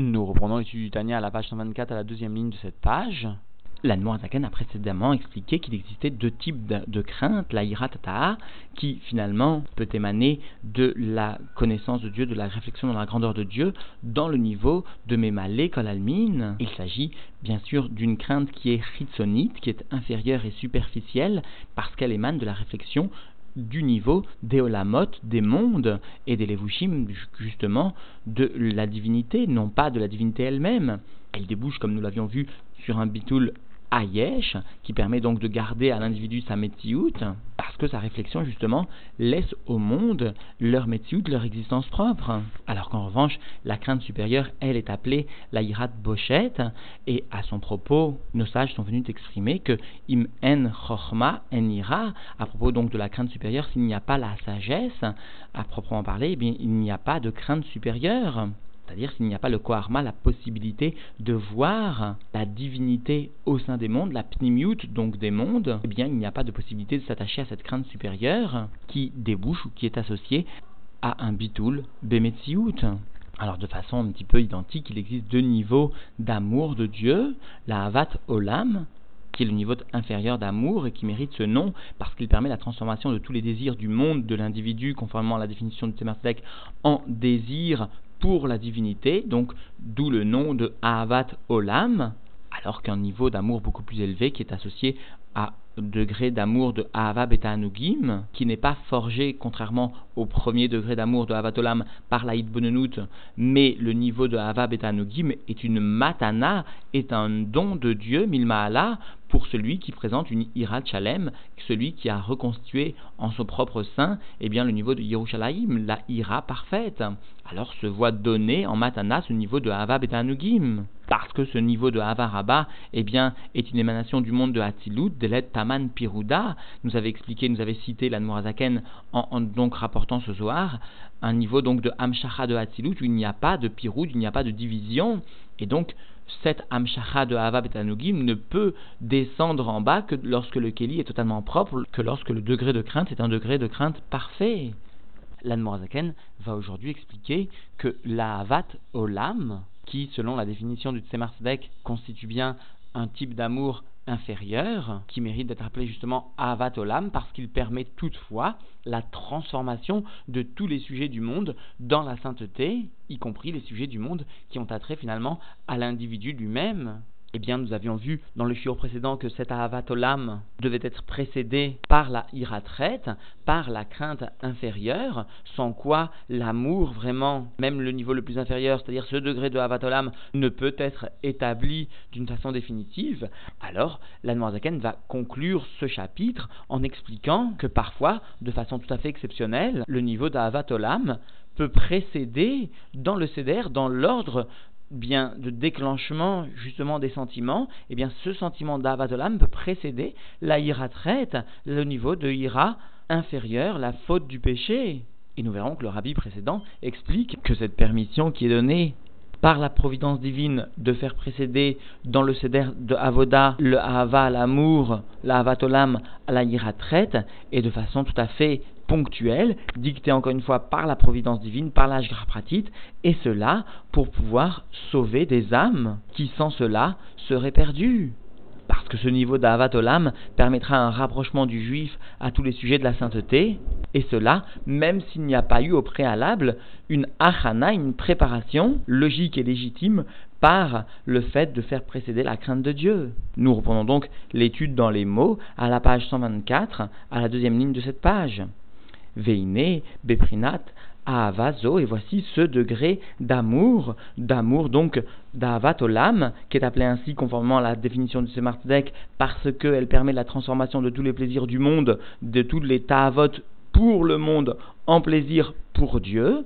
Nous reprenons l'étude du Tania à la page 124 à la deuxième ligne de cette page. L'Anmoazaken a précédemment expliqué qu'il existait deux types de, de crainte, la iratata, qui finalement peut émaner de la connaissance de Dieu, de la réflexion dans la grandeur de Dieu, dans le niveau de Memale Kolalmin. Il s'agit bien sûr d'une crainte qui est chitsonite, qui est inférieure et superficielle, parce qu'elle émane de la réflexion du niveau des olamot, des mondes, et des levushim, justement, de la divinité, non pas de la divinité elle-même. Elle débouche, comme nous l'avions vu, sur un bitoul Ayesh, qui permet donc de garder à l'individu sa Metsiout, parce que sa réflexion justement laisse au monde leur Metsiout, leur existence propre. Alors qu'en revanche, la crainte supérieure, elle est appelée la Irat Bochet, et à son propos, nos sages sont venus exprimer que Im en en Ira, à propos donc de la crainte supérieure, s'il n'y a pas la sagesse, à proprement parler, eh il n'y a pas de crainte supérieure. C'est-à-dire s'il n'y a pas le Koharma, la possibilité de voir la divinité au sein des mondes, la pnimiut donc des mondes, eh bien il n'y a pas de possibilité de s'attacher à cette crainte supérieure qui débouche ou qui est associée à un bitul bemetziut. Alors de façon un petit peu identique, il existe deux niveaux d'amour de Dieu, la Havat Olam, qui est le niveau inférieur d'amour et qui mérite ce nom parce qu'il permet la transformation de tous les désirs du monde de l'individu, conformément à la définition de Temerslek, en désirs pour la divinité, donc d'où le nom de Ahavat Olam, alors qu'un niveau d'amour beaucoup plus élevé qui est associé à degré d'amour de Ahava Beta Anugim, qui n'est pas forgé, contrairement au premier degré d'amour de Olam par la Bonenut, mais le niveau de Ahava Beta Anugim est une matana, est un don de Dieu, Milmaala, pour celui qui présente une ira chalem, celui qui a reconstitué en son propre sein, eh bien, le niveau de Yerushalayim, la ira parfaite. Alors se voit donné en matana ce niveau de Hava Betanugim. Parce que ce niveau de Hava Rabba, eh bien, est une émanation du monde de Hatzilut, de Taman Piruda. Nous avait expliqué, nous avait cité l'Anmorazaken en, en donc rapportant ce Zohar, un niveau donc de Hamshacha de Hatzilut où il n'y a pas de Pirud, il n'y a pas de division. Et donc, cette Amshacha de Hava Betanugim ne peut descendre en bas que lorsque le Keli est totalement propre, que lorsque le degré de crainte est un degré de crainte parfait. L'Anmorazaken va aujourd'hui expliquer que la Havat Olam, qui selon la définition du Tzemar constitue bien un type d'amour inférieur, qui mérite d'être appelé justement Avat Olam, parce qu'il permet toutefois la transformation de tous les sujets du monde dans la sainteté, y compris les sujets du monde qui ont attrait finalement à l'individu lui-même. Eh bien, nous avions vu dans le shiur précédent que cet Olam devait être précédé par la iratret, par la crainte inférieure, sans quoi l'amour vraiment, même le niveau le plus inférieur, c'est-à-dire ce degré de Olam, ne peut être établi d'une façon définitive. Alors, la Noirzaken va conclure ce chapitre en expliquant que parfois, de façon tout à fait exceptionnelle, le niveau Olam peut précéder dans le Seder, dans l'ordre bien de déclenchement justement des sentiments, eh bien ce sentiment d'avatolam peut précéder la ira traite, le niveau de ira inférieur, la faute du péché. Et nous verrons que le rabbi précédent explique que cette permission qui est donnée par la providence divine de faire précéder dans le céder de Avoda le Ahava, l'amour, la Avatolam à la ira traite, et de façon tout à fait ponctuelle, dictée encore une fois par la providence divine, par l'âge pratique, et cela pour pouvoir sauver des âmes qui sans cela seraient perdues. Parce que ce niveau d'Avat Olam permettra un rapprochement du juif à tous les sujets de la sainteté, et cela même s'il n'y a pas eu au préalable une achana, une préparation logique et légitime par le fait de faire précéder la crainte de Dieu. Nous reprenons donc l'étude dans les mots à la page 124, à la deuxième ligne de cette page. Veine, Beprinat, Ahavazo, et voici ce degré d'amour, d'amour donc d'Ahavat Olam, qui est appelé ainsi conformément à la définition du Semartdek, parce qu'elle permet la transformation de tous les plaisirs du monde, de tous les Tahavot pour le monde en plaisir pour Dieu,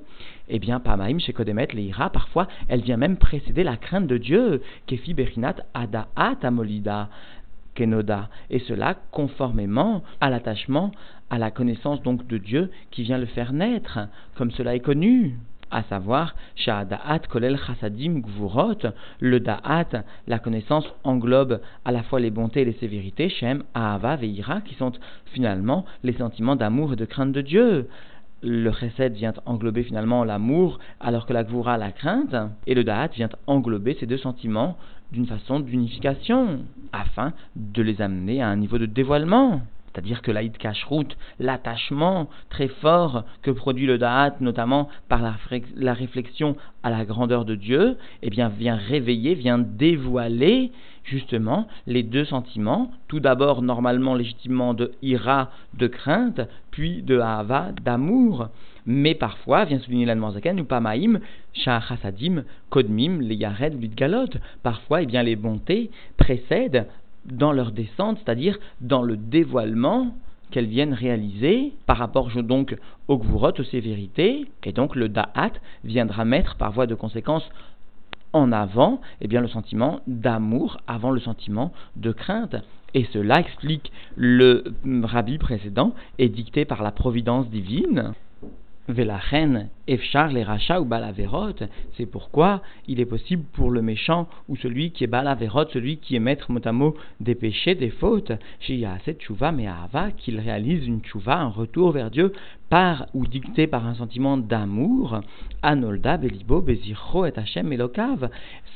eh bien, Pamaim, chez Kodemet, Leira, parfois, elle vient même précéder la crainte de Dieu, Kefi Berinat Adaat Amolida. Et cela conformément à l'attachement, à la connaissance donc de Dieu qui vient le faire naître, comme cela est connu à savoir Sha'ada'at kolel chasadim gvurot, le da'at, la connaissance englobe à la fois les bontés et les sévérités, Shem, Ahava, Veira, qui sont finalement les sentiments d'amour et de crainte de Dieu. le chesed vient englober finalement l'amour, alors que la gvura la crainte, et le da'at vient englober ces deux sentiments d'une façon d'unification, afin de les amener à un niveau de dévoilement. C'est-à-dire que l'Aïd Kashrut, l'attachement très fort que produit le Da'at, notamment par la, réflexion à la grandeur de Dieu, eh bien, vient réveiller, vient dévoiler justement les deux sentiments, tout d'abord normalement légitimement de ira, de crainte, puis de hava, d'amour. Mais parfois, vient souligner l'Anne ou pamaim, chasadim, kodmim, les yared l'idgalot. Parfois, eh bien, les bontés précèdent dans leur descente, c'est-à-dire dans le dévoilement qu'elles viennent réaliser par rapport donc au gvurot, aux sévérités, et donc le da'at viendra mettre par voie de conséquence en avant eh bien, le sentiment d'amour avant le sentiment de crainte. Et cela explique le rabbi précédent et dicté par la providence divine. Velachen Efchar les rachats ou balaverot, c'est pourquoi il est possible pour le méchant ou celui qui est balaverot, celui qui est maître mot des péchés, des fautes, chez cette chouva mais qu'il réalise une chouva, un retour vers Dieu par ou dicté par un sentiment d'amour, anolda belibo bezircho et Hashem elokav,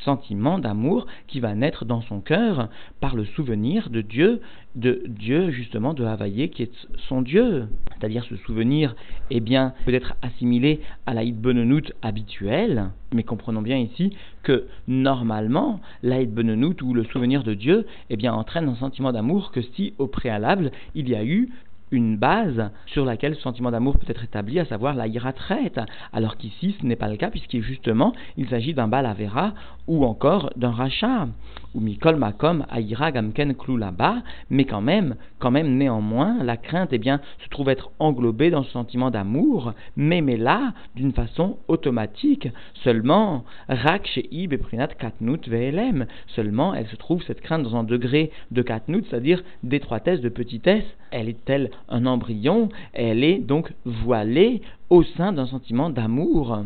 sentiment d'amour qui va naître dans son cœur par le souvenir de Dieu, de Dieu justement de Havaïe qui est son Dieu. C'est-à-dire ce souvenir, eh bien, peut être assimilé à la Bonenout habituelle, mais comprenons bien ici que normalement, la Bonenout ou le souvenir de Dieu, eh bien, entraîne un sentiment d'amour que si au préalable il y a eu une base sur laquelle ce sentiment d'amour peut être établi, à savoir la traite, alors qu'ici ce n'est pas le cas, puisqu'il justement il s'agit d'un balavera ou encore d'un rachat, ou mikol makom aïra gamken là-bas, mais quand même, quand même néanmoins, la crainte eh bien, se trouve être englobée dans ce sentiment d'amour, mais, mais là, d'une façon automatique, seulement, rak sheib et prinat katnut velem, seulement elle se trouve cette crainte dans un degré de katnut, c'est-à-dire d'étroitesse, de petitesse, elle est telle un embryon, elle est donc voilée au sein d'un sentiment d'amour.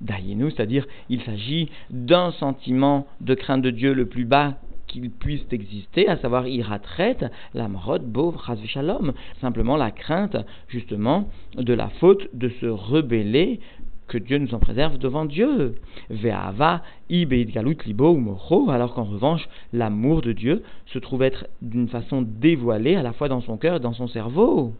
Daïnou, c'est-à-dire il s'agit d'un sentiment de crainte de Dieu le plus bas qu'il puisse exister, à savoir iratret, l'amrod, beau, shalom, simplement la crainte justement de la faute de se rebeller que Dieu nous en préserve devant Dieu. Ve'ava, galut libo ou alors qu'en revanche, l'amour de Dieu se trouve être d'une façon dévoilée à la fois dans son cœur et dans son cerveau.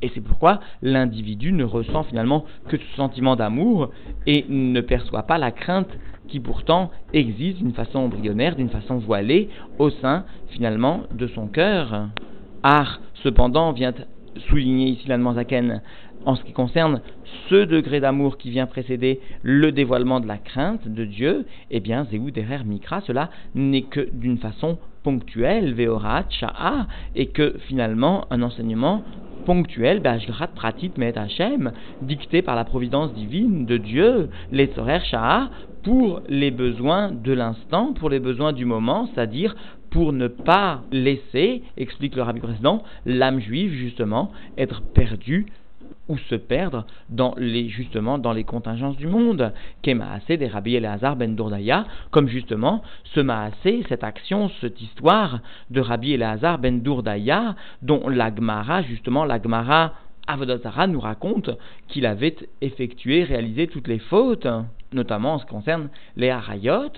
Et c'est pourquoi l'individu ne ressent finalement que ce sentiment d'amour et ne perçoit pas la crainte qui pourtant existe d'une façon embryonnaire, d'une façon voilée au sein finalement de son cœur. Ar, cependant, vient souligner ici l'Anne en ce qui concerne ce degré d'amour qui vient précéder le dévoilement de la crainte de Dieu, eh bien, Zéou derrière Mikra, cela n'est que d'une façon ponctuelle, Veorat, Sha'a, et que finalement, un enseignement ponctuel, Pratit Met Hashem, dicté par la providence divine de Dieu, les Sorer Sha'a, pour les besoins de l'instant, pour les besoins du moment, c'est-à-dire pour ne pas laisser, explique le rabbi président, l'âme juive justement être perdue ou se perdre dans les, justement dans les contingences du monde. Kemaase des Rabbi Eleazar ben Dourdaya, comme justement ce Maasé, cette action, cette histoire de Rabbi Eleazar ben Dourdaya, dont l'Agmara, justement l'Agmara Avodazara nous raconte qu'il avait effectué, réalisé toutes les fautes, notamment en ce qui concerne les harayot,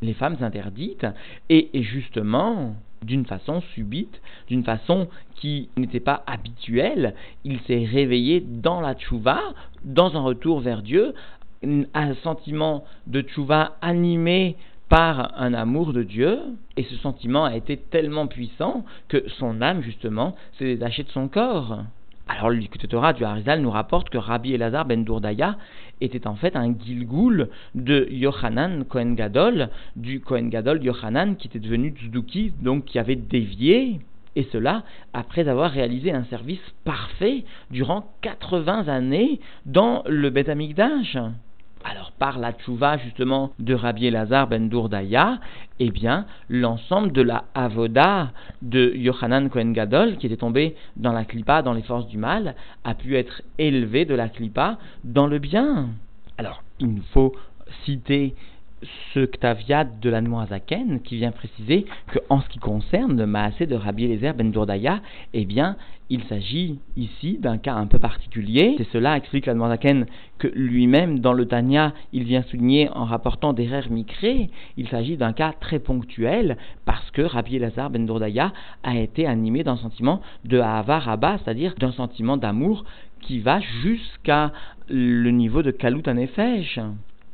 les femmes interdites, et justement, d'une façon subite, d'une façon qui n'était pas habituelle. Il s'est réveillé dans la tchouva, dans un retour vers Dieu, un sentiment de tchouva animé par un amour de Dieu, et ce sentiment a été tellement puissant que son âme, justement, s'est détachée de son corps. Alors le Torah du Harizal nous rapporte que Rabbi Elazar ben Dourdaya était en fait un Gilgoul de Yohanan Kohen Gadol, du Kohen Gadol Yohanan qui était devenu Tzduki, donc qui avait dévié, et cela après avoir réalisé un service parfait durant 80 années dans le Beth Amikdash. Alors par la tchouva justement de Rabbi Elazar ben Dourdaya, eh bien l'ensemble de la avoda de Yohanan Kohen Gadol qui était tombé dans la clipa, dans les forces du mal, a pu être élevé de la clipa dans le bien. Alors il nous faut citer ce Ktaviad de la Noazaken qui vient préciser que en ce qui concerne le Maasé de Rabbi Eliezer ben Dourdaya, eh bien, il s'agit ici d'un cas un peu particulier. C'est cela explique la Noazaken que lui-même, dans le Tanya, il vient souligner en rapportant des rères micrés. Il s'agit d'un cas très ponctuel parce que Rabbi Eliezer ben Dourdaya a été animé d'un sentiment de Ahava Rabba, c'est-à-dire d'un sentiment d'amour qui va jusqu'à le niveau de Kalut.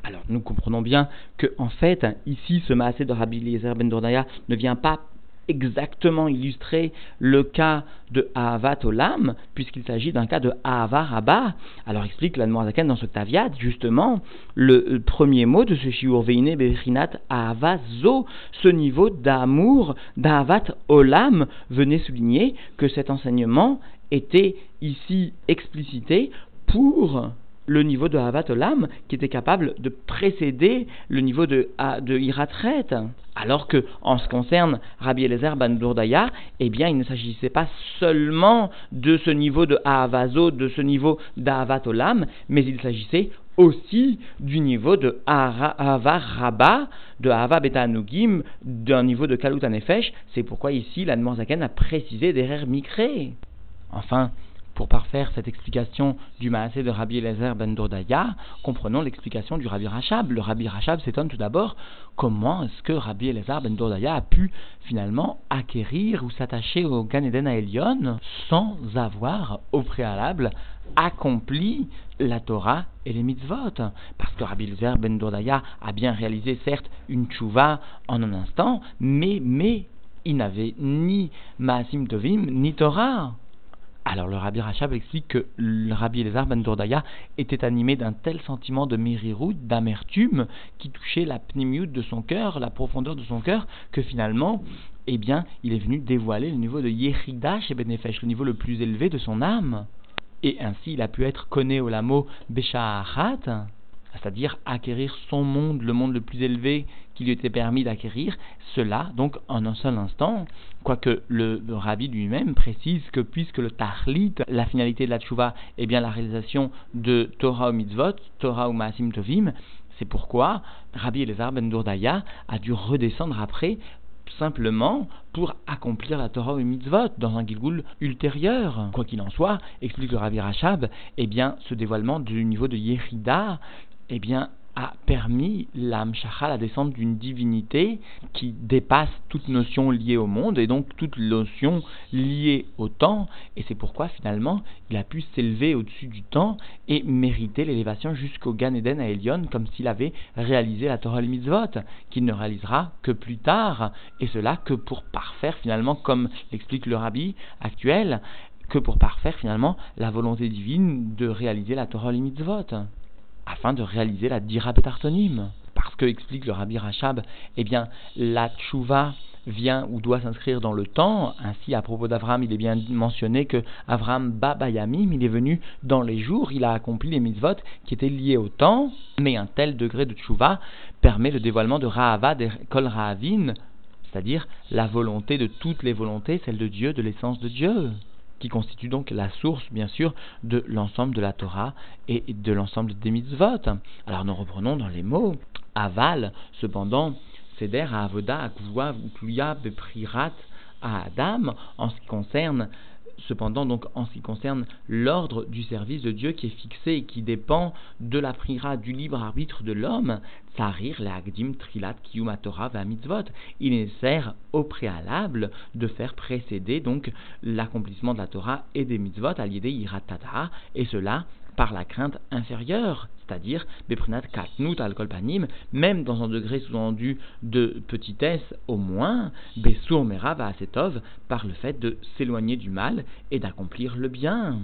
Alors nous comprenons bien que en fait ici ce maasé de Rabbi Eliezer ben ne vient pas exactement illustrer le cas de Ahavat Olam, puisqu'il s'agit d'un cas de Ahava Rabba. Alors explique la Zaken dans ce Taviat, justement, le premier mot de ce Shiur Veine Berinat Ahava Zo, ce niveau d'amour d'Ahavat Olam, venait souligner que cet enseignement était ici explicité pour le niveau de Havat Olam qui était capable de précéder le niveau de, de Iratret. Alors que, en ce qui concerne Rabbi Eliezer Ben Dourdaya, eh bien, il ne s'agissait pas seulement de ce niveau de Ahavazo, de ce niveau d'Ahavat Olam, mais il s'agissait aussi du niveau de Ahava de Ahava Beta d'un niveau de Kalut Anefesh. C'est pourquoi ici, la Zaken a précisé derrière Mikré. Enfin, pour parfaire cette explication du Maasé de Rabbi Eliezer ben Dordaya, comprenons l'explication du Rabbi Rachab. Le Rabbi Rachab s'étonne tout d'abord comment est-ce que Rabbi Eliezer ben Dordaya a pu finalement acquérir ou s'attacher au Gan Eden à sans avoir au préalable accompli la Torah et les mitzvot? Parce que Rabbi Eliezer ben Dordaya a bien réalisé certes une tchouva en un instant, mais, mais il n'avait ni Maasim Tovim ni Torah. Alors le Rabbi Rachab explique que le Rabbi Elazar Ben Dourdaya était animé d'un tel sentiment de mérirout, d'amertume, qui touchait la pnimiout de son cœur, la profondeur de son cœur, que finalement, eh bien, il est venu dévoiler le niveau de Yechida chez Benefesh, le niveau le plus élevé de son âme. Et ainsi, il a pu être connu au lamo Besha'achat, c'est-à-dire acquérir son monde, le monde le plus élevé qui lui était permis d'acquérir, cela donc en un seul instant, quoique le, rabbi lui-même précise que puisque le tahlit, la finalité de la tchouva, est bien la réalisation de Torah ou mitzvot, Torah ou maasim tovim, c'est pourquoi Rabbi Elazar ben Dourdaya a dû redescendre après simplement pour accomplir la Torah ou mitzvot dans un Gilgul ultérieur. Quoi qu'il en soit, explique le Rabbi Rachab, eh bien, ce dévoilement du niveau de Yehida eh bien, a permis l'Amshacha, la descente d'une divinité qui dépasse toute notion liée au monde et donc toute notion liée au temps. Et c'est pourquoi finalement il a pu s'élever au-dessus du temps et mériter l'élévation jusqu'au Gan Eden à Elion comme s'il avait réalisé la Torah mitzvot, qu'il ne réalisera que plus tard. Et cela que pour parfaire finalement, comme l'explique le rabbi actuel, que pour parfaire finalement la volonté divine de réaliser la Torah mitzvot afin de réaliser la dira betartonim. Parce que, explique le Rabbi Rachab, eh bien, la tchouva vient ou doit s'inscrire dans le temps. Ainsi, à propos d'Avram, il est bien mentionné que Avram Babayamim, il est venu dans les jours, il a accompli les mitzvot qui étaient liés au temps, mais un tel degré de tchouva permet le dévoilement de Rahava de Kol Rahavin, c'est-à-dire la volonté de toutes les volontés, celle de Dieu, de l'essence de Dieu qui constitue donc la source, bien sûr, de l'ensemble de la Torah et de l'ensemble des mitzvot. Alors nous reprenons dans les mots. Aval, cependant, Seder à Avoda, Akvua, Ukluya, Beprirat, à Adam, en ce qui concerne Cependant, donc, en ce qui concerne l'ordre du service de Dieu qui est fixé et qui dépend de la prière du libre arbitre de l'homme, Trilat, il est nécessaire au préalable de faire précéder donc l'accomplissement de la Torah et des mitzvot à l'idée Iratata, et cela par la crainte inférieure, c'est-à-dire Beprinat Katnut al même dans un degré sous-entendu de petitesse au moins, Besur Mera Asetov, par le fait de s'éloigner du mal et d'accomplir le bien.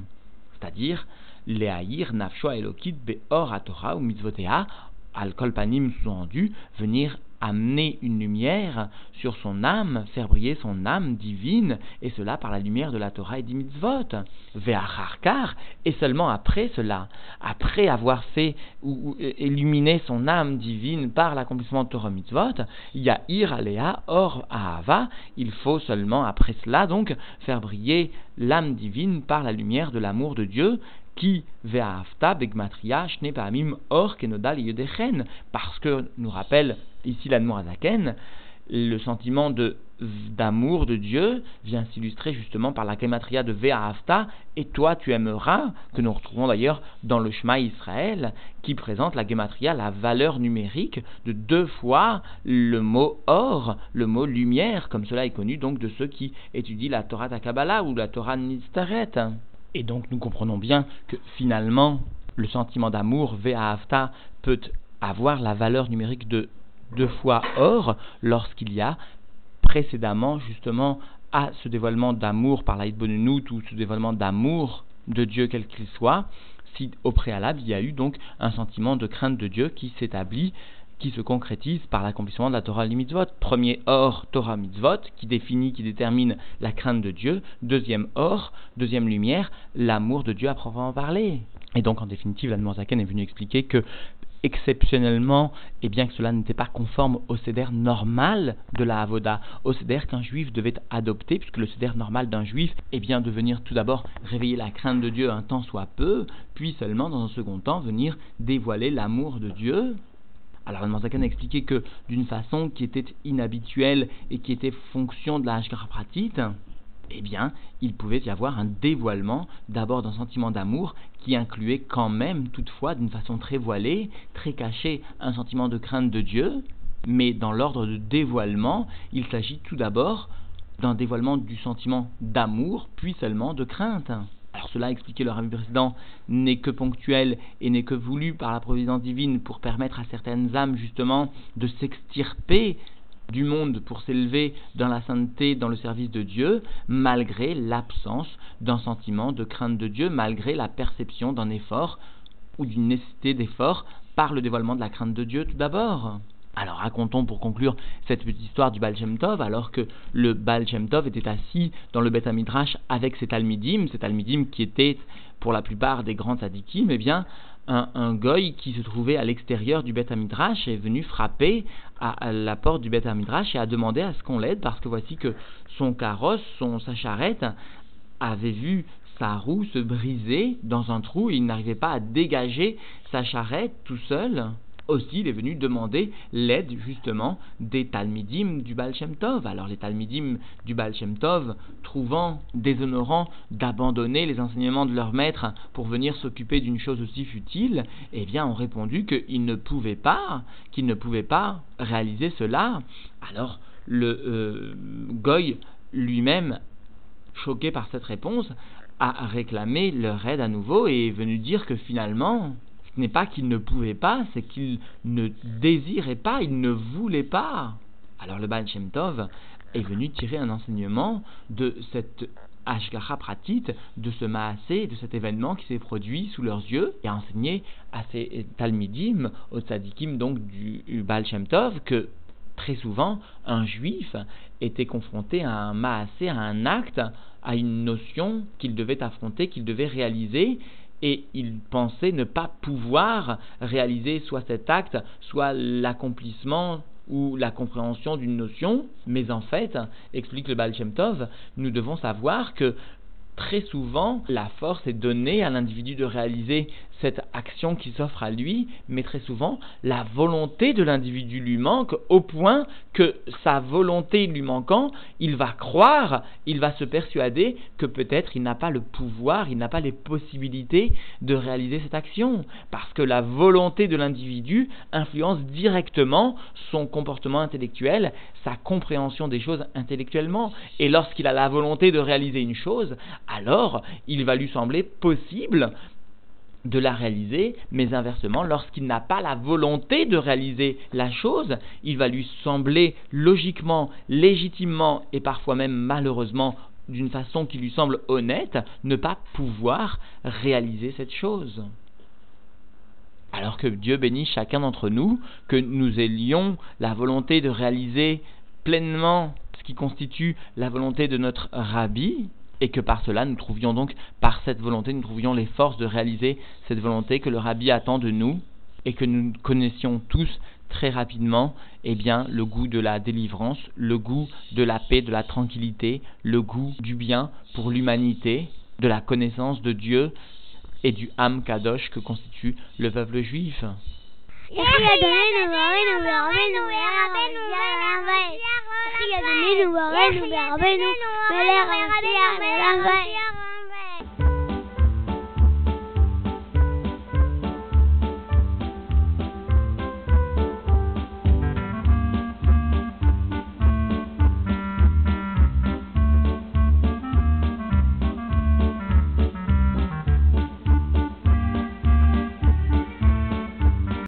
C'est-à-dire, Leahir Nafsho Elokit Beor Torah ou Mitzvotea, al Kolpanim sous-entendu, venir amener une lumière sur son âme, faire briller son âme divine, et cela par la lumière de la Torah et des mitzvot. Ve'acharkar, et seulement après cela, après avoir fait ou, illuminer son âme divine par l'accomplissement de Torah mitzvot, il y a ir alea, or ahava, il faut seulement après cela donc faire briller l'âme divine par la lumière de l'amour de Dieu, Ki ve'afta begmatria shne pa'amim or kenodal yedechen. Parce que, nous rappelle ici l'Admorazaken, le sentiment d'amour de Dieu vient s'illustrer justement par la gematria de Ve'afta, et toi tu aimeras, que nous retrouvons d'ailleurs dans le Shema Israël, qui présente la gematria, la valeur numérique de deux fois le mot or, le mot lumière, comme cela est connu donc de ceux qui étudient la Torah Takabala ou la Torah Nistaret. Et donc nous comprenons bien que finalement, le sentiment d'amour Ve'afta peut avoir la valeur numérique de deux fois or lorsqu'il y a précédemment justement à ce dévoilement d'amour par l'Aïd Bonunut ou ce dévoilement d'amour de Dieu quel qu'il soit, si au préalable il y a eu donc un sentiment de crainte de Dieu qui s'établit, qui se concrétise par l'accomplissement de la Torah mitzvot. Premier or, Torah mitzvot, qui définit, qui détermine la crainte de Dieu. Deuxième or, deuxième lumière, l'amour de Dieu à proprement parler. Et donc, en définitive, la Zaken est venu expliquer que exceptionnellement, et bien que cela n'était pas conforme au céder normal de la Avoda, au céder qu'un juif devait adopter, puisque le céder normal d'un juif est bien de venir tout d'abord réveiller la crainte de Dieu un temps soit peu, puis seulement dans un second temps venir dévoiler l'amour de Dieu. Alors, le a expliqué que d'une façon qui était inhabituelle et qui était fonction de la Hashkara eh bien, il pouvait y avoir un dévoilement d'abord d'un sentiment d'amour qui incluait quand même, toutefois, d'une façon très voilée, très cachée, un sentiment de crainte de Dieu, mais dans l'ordre de dévoilement, il s'agit tout d'abord d'un dévoilement du sentiment d'amour, puis seulement de crainte. Alors cela, expliqué le rabbi précédent, n'est que ponctuel et n'est que voulu par la providence divine pour permettre à certaines âmes justement de s'extirper du monde pour s'élever dans la sainteté, dans le service de Dieu, malgré l'absence d'un sentiment de crainte de Dieu, malgré la perception d'un effort ou d'une nécessité d'effort par le dévoilement de la crainte de Dieu tout d'abord. Alors racontons pour conclure cette petite histoire du Baal alors que le Baal était assis dans le Beth Amidrash avec ses Talmidim, ces Talmidim qui étaient pour la plupart des grands tzadikim, eh bien, un, un goy qui se trouvait à l'extérieur du Beth Amidrash est venu frapper à, la porte du Beth Amidrash et a demandé à ce qu'on l'aide parce que voici que son carrosse, son, sa charrette avait vu sa roue se briser dans un trou et il n'arrivait pas à dégager sa charrette tout seul aussi il est venu demander l'aide justement des Talmidim du Baal Shem Tov. Alors les Talmidim du Baal Shem Tov, trouvant déshonorant d'abandonner les enseignements de leur maître pour venir s'occuper d'une chose aussi futile, eh bien ont répondu qu'ils ne pouvaient pas, qu'ils ne pouvaient pas réaliser cela. Alors le euh, Goy lui-même, choqué par cette réponse, a réclamé leur aide à nouveau et est venu dire que finalement, ce n'est pas qu'il ne pouvait pas, c'est qu'il ne désirait pas, il ne voulait pas. Alors le Baal Shem Tov est venu tirer un enseignement de cette Ashgacha pratit, de ce Maasé, de cet événement qui s'est produit sous leurs yeux, et a enseigné à ces Talmidim, aux Tzadikim donc du Baal Shem Tov, que très souvent un juif était confronté à un Maasé, à un acte, à une notion qu'il devait affronter, qu'il devait réaliser, et il pensait ne pas pouvoir réaliser soit cet acte, soit l'accomplissement ou la compréhension d'une notion, mais en fait, explique le Baal nous devons savoir que très souvent, la force est donnée à l'individu de réaliser cette action qui s'offre à lui, mais très souvent, la volonté de l'individu lui manque au point que sa volonté lui manquant, il va croire, il va se persuader que peut-être il n'a pas le pouvoir, il n'a pas les possibilités de réaliser cette action, parce que la volonté de l'individu influence directement son comportement intellectuel, sa compréhension des choses intellectuellement, et lorsqu'il a la volonté de réaliser une chose, alors il va lui sembler possible de la réaliser, mais inversement, lorsqu'il n'a pas la volonté de réaliser la chose, il va lui sembler logiquement, légitimement et parfois même malheureusement d'une façon qui lui semble honnête, ne pas pouvoir réaliser cette chose. Alors que Dieu bénit chacun d'entre nous, que nous ayons la volonté de réaliser pleinement ce qui constitue la volonté de notre rabbi, et que par cela nous trouvions donc, par cette volonté, nous trouvions les forces de réaliser cette volonté que le Rabbi attend de nous et que nous connaissions tous très rapidement, eh bien, le goût de la délivrance, le goût de la paix, de la tranquillité, le goût du bien pour l'humanité, de la connaissance de Dieu, et du Ham Kadosh que constitue le peuple juif. García de Minuba, Benuba, Benu, Mela García, Mela García.